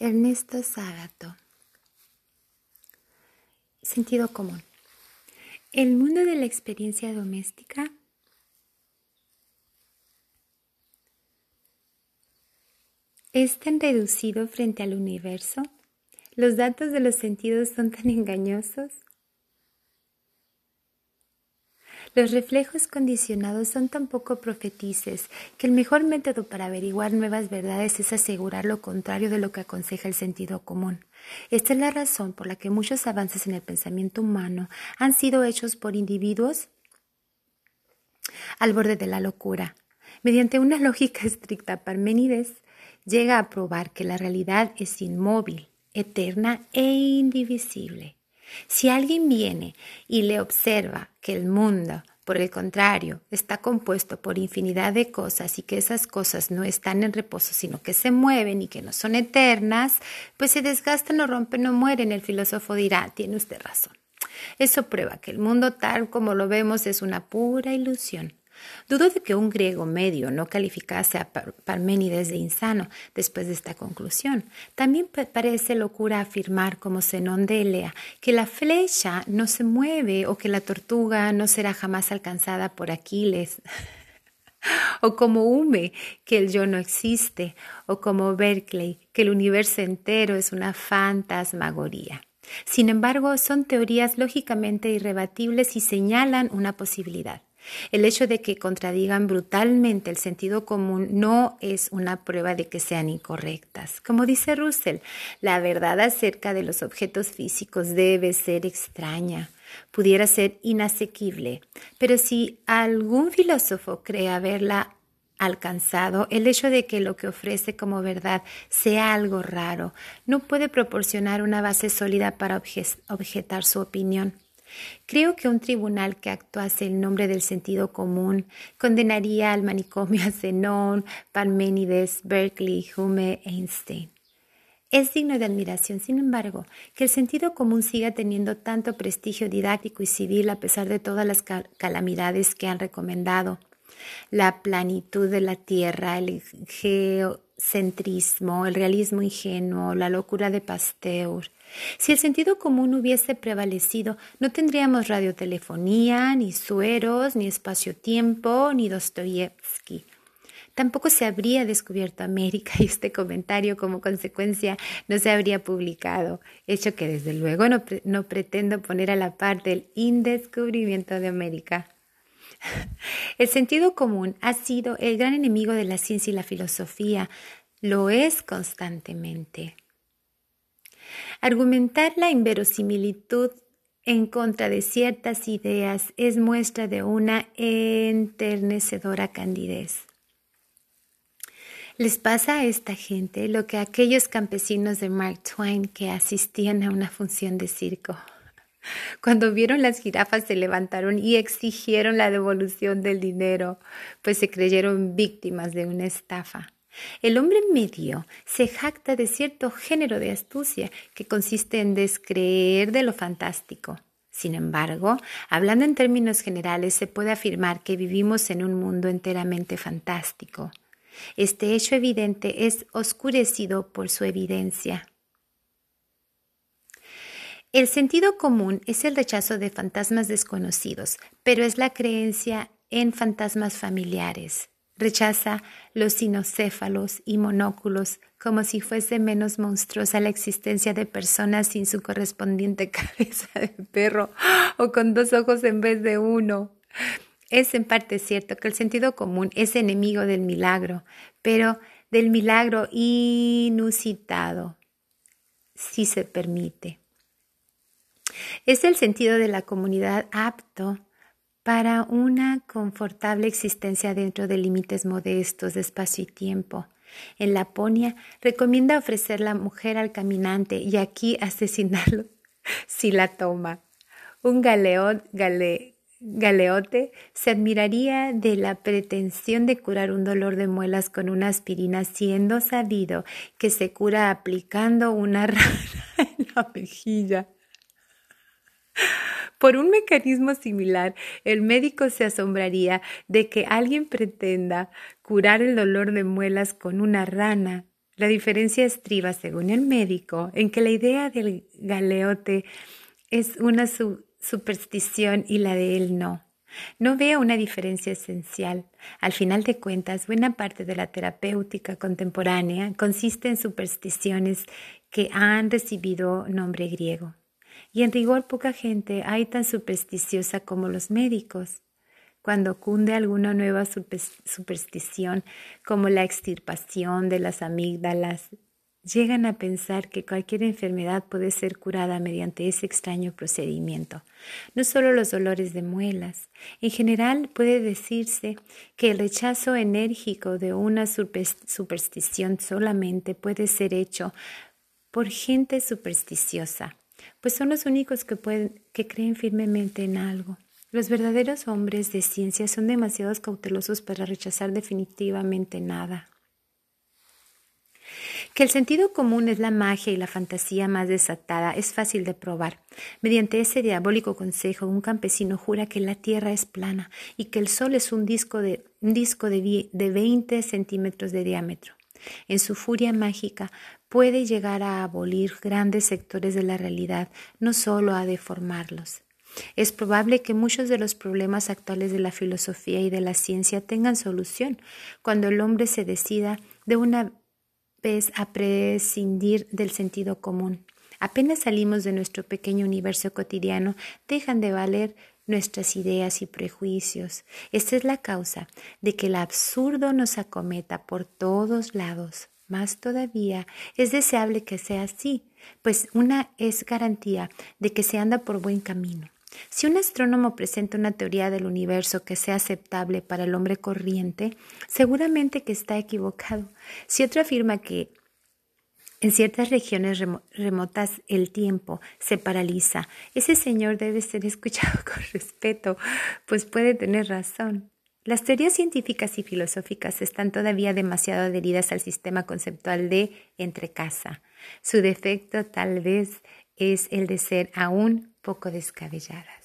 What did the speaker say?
Ernesto Ságato. Sentido común. El mundo de la experiencia doméstica es tan reducido frente al universo. Los datos de los sentidos son tan engañosos. Los reflejos condicionados son tan poco profetices que el mejor método para averiguar nuevas verdades es asegurar lo contrario de lo que aconseja el sentido común. Esta es la razón por la que muchos avances en el pensamiento humano han sido hechos por individuos al borde de la locura. Mediante una lógica estricta, Parménides llega a probar que la realidad es inmóvil, eterna e indivisible. Si alguien viene y le observa que el mundo, por el contrario, está compuesto por infinidad de cosas y que esas cosas no están en reposo, sino que se mueven y que no son eternas, pues se desgastan o rompen o mueren, el filósofo dirá, tiene usted razón. Eso prueba que el mundo tal como lo vemos es una pura ilusión. Dudo de que un griego medio no calificase a Parménides de insano después de esta conclusión. También parece locura afirmar, como Zenón de Elea, que la flecha no se mueve o que la tortuga no será jamás alcanzada por Aquiles. o como Hume, que el yo no existe, o como Berkeley, que el universo entero es una fantasmagoría. Sin embargo, son teorías lógicamente irrebatibles y señalan una posibilidad. El hecho de que contradigan brutalmente el sentido común no es una prueba de que sean incorrectas. Como dice Russell, la verdad acerca de los objetos físicos debe ser extraña, pudiera ser inasequible, pero si algún filósofo cree haberla alcanzado, el hecho de que lo que ofrece como verdad sea algo raro no puede proporcionar una base sólida para objetar su opinión. Creo que un tribunal que actuase en nombre del sentido común condenaría al manicomio a Zenón, Parménides, Berkeley, Hume, Einstein. Es digno de admiración, sin embargo, que el sentido común siga teniendo tanto prestigio didáctico y civil a pesar de todas las calamidades que han recomendado. La planitud de la tierra, el geocentrismo, el realismo ingenuo, la locura de Pasteur, si el sentido común hubiese prevalecido, no tendríamos radiotelefonía, ni sueros, ni espacio-tiempo, ni Dostoyevsky. Tampoco se habría descubierto América y este comentario como consecuencia no se habría publicado, hecho que desde luego no, no pretendo poner a la par del indescubrimiento de América. El sentido común ha sido el gran enemigo de la ciencia y la filosofía, lo es constantemente. Argumentar la inverosimilitud en contra de ciertas ideas es muestra de una enternecedora candidez. Les pasa a esta gente lo que a aquellos campesinos de Mark Twain que asistían a una función de circo. Cuando vieron las jirafas se levantaron y exigieron la devolución del dinero, pues se creyeron víctimas de una estafa. El hombre medio se jacta de cierto género de astucia que consiste en descreer de lo fantástico. Sin embargo, hablando en términos generales, se puede afirmar que vivimos en un mundo enteramente fantástico. Este hecho evidente es oscurecido por su evidencia. El sentido común es el rechazo de fantasmas desconocidos, pero es la creencia en fantasmas familiares. Rechaza los sinocéfalos y monóculos como si fuese menos monstruosa la existencia de personas sin su correspondiente cabeza de perro o con dos ojos en vez de uno. Es en parte cierto que el sentido común es enemigo del milagro, pero del milagro inusitado, si se permite. Es el sentido de la comunidad apto para una confortable existencia dentro de límites modestos de espacio y tiempo. En Laponia recomienda ofrecer la mujer al caminante y aquí asesinarlo si la toma. Un galeote se admiraría de la pretensión de curar un dolor de muelas con una aspirina, siendo sabido que se cura aplicando una rana en la mejilla. Por un mecanismo similar, el médico se asombraría de que alguien pretenda curar el dolor de muelas con una rana, La diferencia estriba, según el médico, en que la idea del galeote es una superstición y la de él no. No veo una diferencia esencial. Al final de cuentas, buena parte de la terapéutica contemporánea consiste en supersticiones que han recibido nombre griego. Y en rigor poca gente hay tan supersticiosa como los médicos. Cuando cunde alguna nueva superstición, como la extirpación de las amígdalas, llegan a pensar que cualquier enfermedad puede ser curada mediante ese extraño procedimiento. No solo los dolores de muelas. En general puede decirse que el rechazo enérgico de una superstición solamente puede ser hecho por gente supersticiosa, pues son los únicos que, pueden, que creen firmemente en algo. Los verdaderos hombres de ciencia son demasiado cautelosos para rechazar definitivamente nada. Que el sentido común es la magia y la fantasía más desatada es fácil de probar. Mediante ese diabólico consejo, un campesino jura que la tierra es plana y que el sol es un disco de, un disco de, de 20 centímetros de diámetro. En su furia mágica puede llegar a abolir grandes sectores de la realidad, no solo a deformarlos. Es probable que muchos de los problemas actuales de la filosofía y de la ciencia tengan solución cuando el hombre se decida de una vez a prescindir del sentido común. Apenas salimos de nuestro pequeño universo cotidiano, dejan de valer nuestras ideas y prejuicios. Esta es la causa de que el absurdo nos acometa por todos lados. Más todavía, es deseable que sea así, pues una es garantía de que se anda por buen camino. Si un astrónomo presenta una teoría del universo que sea aceptable para el hombre corriente, seguramente que está equivocado. Si otro afirma que en ciertas regiones remotas el tiempo se paraliza, ese señor debe ser escuchado con respeto, pues puede tener razón. Las teorías científicas y filosóficas están todavía demasiado adheridas al sistema conceptual de entre casa. Su defecto tal vez es el de ser aún poco descabellada.